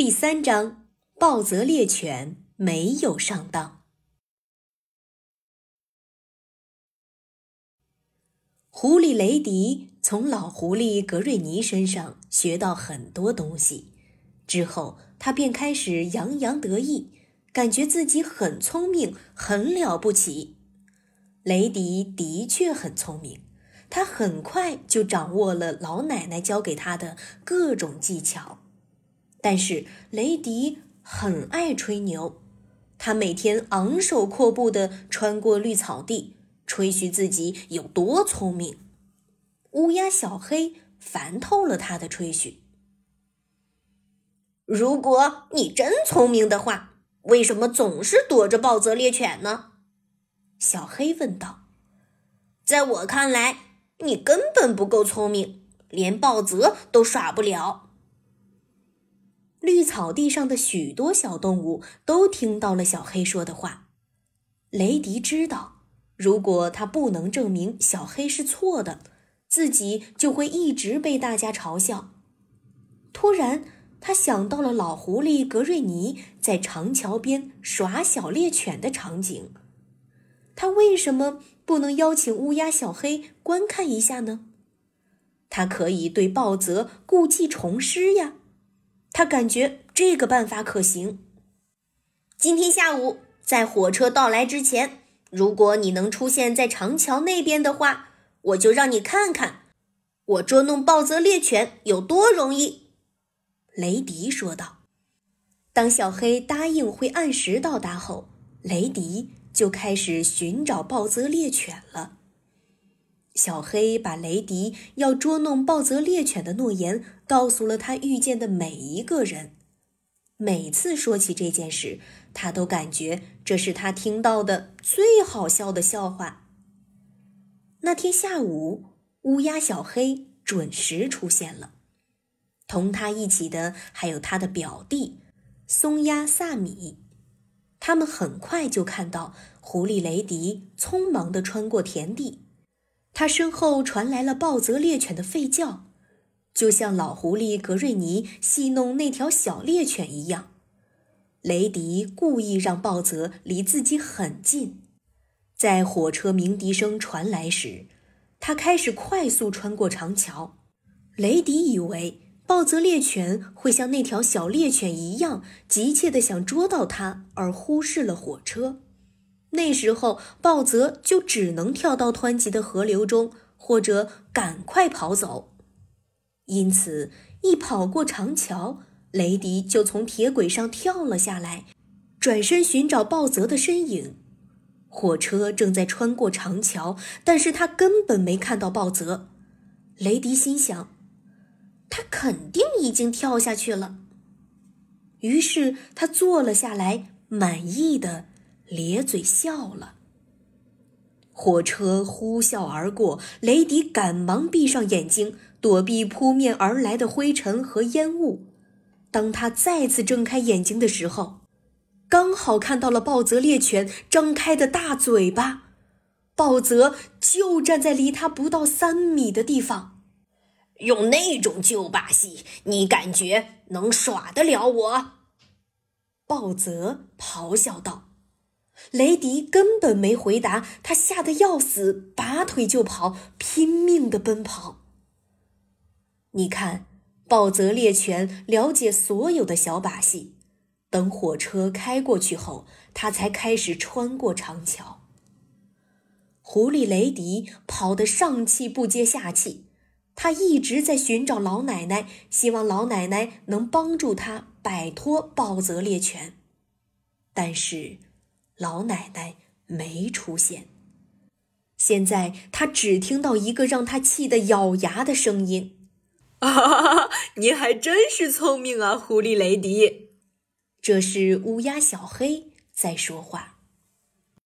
第三章：暴泽猎犬没有上当。狐狸雷迪从老狐狸格瑞尼身上学到很多东西，之后他便开始洋洋得意，感觉自己很聪明，很了不起。雷迪的确很聪明，他很快就掌握了老奶奶教给他的各种技巧。但是雷迪很爱吹牛，他每天昂首阔步地穿过绿草地，吹嘘自己有多聪明。乌鸦小黑烦透了他的吹嘘。如果你真聪明的话，为什么总是躲着暴泽猎犬呢？小黑问道。在我看来，你根本不够聪明，连暴泽都耍不了。草地上的许多小动物都听到了小黑说的话。雷迪知道，如果他不能证明小黑是错的，自己就会一直被大家嘲笑。突然，他想到了老狐狸格瑞尼在长桥边耍小猎犬的场景。他为什么不能邀请乌鸦小黑观看一下呢？他可以对暴泽故技重施呀。他感觉这个办法可行。今天下午，在火车到来之前，如果你能出现在长桥那边的话，我就让你看看我捉弄暴泽猎犬有多容易。”雷迪说道。当小黑答应会按时到达后，雷迪就开始寻找暴泽猎犬了。小黑把雷迪要捉弄暴泽猎犬的诺言告诉了他遇见的每一个人。每次说起这件事，他都感觉这是他听到的最好笑的笑话。那天下午，乌鸦小黑准时出现了，同他一起的还有他的表弟松鸦萨米。他们很快就看到狐狸雷迪匆忙地穿过田地。他身后传来了暴泽猎犬的吠叫，就像老狐狸格瑞尼戏弄那条小猎犬一样。雷迪故意让暴泽离自己很近，在火车鸣笛声传来时，他开始快速穿过长桥。雷迪以为暴泽猎犬会像那条小猎犬一样急切地想捉到他，而忽视了火车。那时候，鲍泽就只能跳到湍急的河流中，或者赶快跑走。因此，一跑过长桥，雷迪就从铁轨上跳了下来，转身寻找鲍泽的身影。火车正在穿过长桥，但是他根本没看到鲍泽。雷迪心想，他肯定已经跳下去了。于是他坐了下来，满意的。咧嘴笑了。火车呼啸而过，雷迪赶忙闭上眼睛，躲避扑面而来的灰尘和烟雾。当他再次睁开眼睛的时候，刚好看到了暴泽猎犬张开的大嘴巴。暴泽就站在离他不到三米的地方。用那种旧把戏，你感觉能耍得了我？暴泽咆哮道。雷迪根本没回答，他吓得要死，拔腿就跑，拼命的奔跑。你看，暴泽猎犬了解所有的小把戏。等火车开过去后，他才开始穿过长桥。狐狸雷迪跑得上气不接下气，他一直在寻找老奶奶，希望老奶奶能帮助他摆脱暴泽猎犬，但是。老奶奶没出现。现在他只听到一个让他气得咬牙的声音：“ 啊哈，你还真是聪明啊，狐狸雷迪。”这是乌鸦小黑在说话。